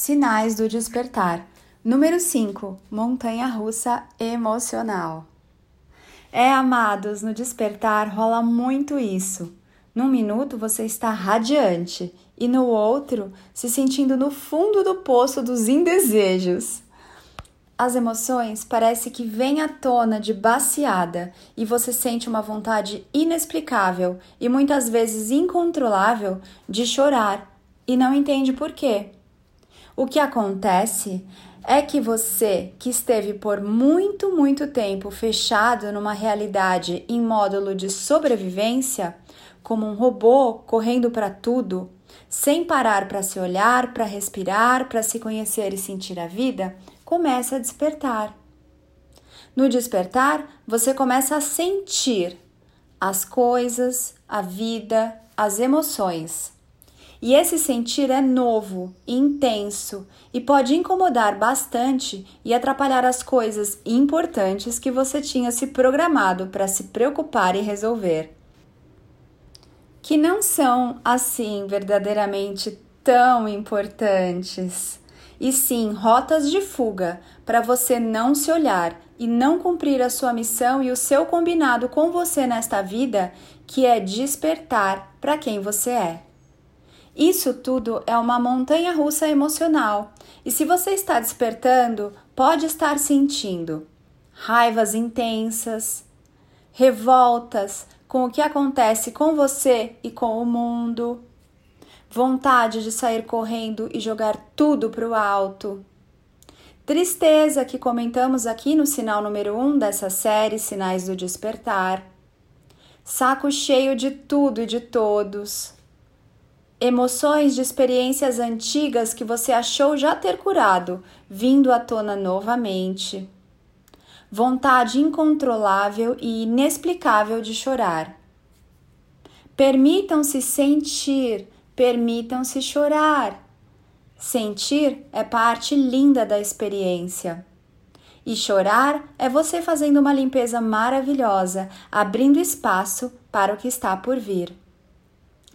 Sinais do despertar. Número 5. Montanha russa emocional. É, amados, no despertar rola muito isso. Num minuto você está radiante e no outro se sentindo no fundo do poço dos indesejos. As emoções parece que vêm à tona de baseada e você sente uma vontade inexplicável e muitas vezes incontrolável de chorar e não entende por quê. O que acontece é que você, que esteve por muito, muito tempo fechado numa realidade em módulo de sobrevivência, como um robô correndo para tudo, sem parar para se olhar, para respirar, para se conhecer e sentir a vida, começa a despertar. No despertar, você começa a sentir as coisas, a vida, as emoções. E esse sentir é novo, intenso e pode incomodar bastante e atrapalhar as coisas importantes que você tinha se programado para se preocupar e resolver. Que não são assim verdadeiramente tão importantes e sim rotas de fuga para você não se olhar e não cumprir a sua missão e o seu combinado com você nesta vida, que é despertar para quem você é. Isso tudo é uma montanha russa emocional, e se você está despertando, pode estar sentindo raivas intensas, revoltas com o que acontece com você e com o mundo vontade de sair correndo e jogar tudo para o alto. Tristeza que comentamos aqui no sinal número 1 um dessa série Sinais do Despertar. Saco cheio de tudo e de todos. Emoções de experiências antigas que você achou já ter curado, vindo à tona novamente. Vontade incontrolável e inexplicável de chorar. Permitam-se sentir Permitam-se chorar. Sentir é parte linda da experiência. E chorar é você fazendo uma limpeza maravilhosa, abrindo espaço para o que está por vir.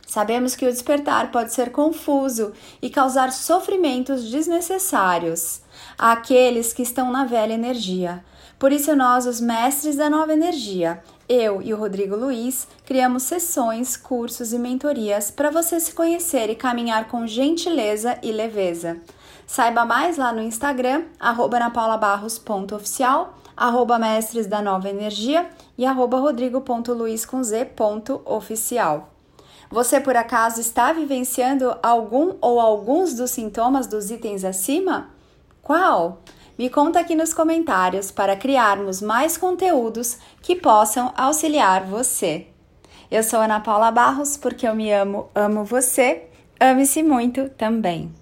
Sabemos que o despertar pode ser confuso e causar sofrimentos desnecessários àqueles que estão na velha energia. Por isso, nós, os mestres da nova energia, eu e o Rodrigo Luiz criamos sessões, cursos e mentorias para você se conhecer e caminhar com gentileza e leveza. Saiba mais lá no Instagram, napaulabarros.oficial, mestres da nova energia e rodrigo.luiz.oficial. Você por acaso está vivenciando algum ou alguns dos sintomas dos itens acima? Qual? Me conta aqui nos comentários para criarmos mais conteúdos que possam auxiliar você. Eu sou Ana Paula Barros porque eu me amo, amo você, ame-se muito também.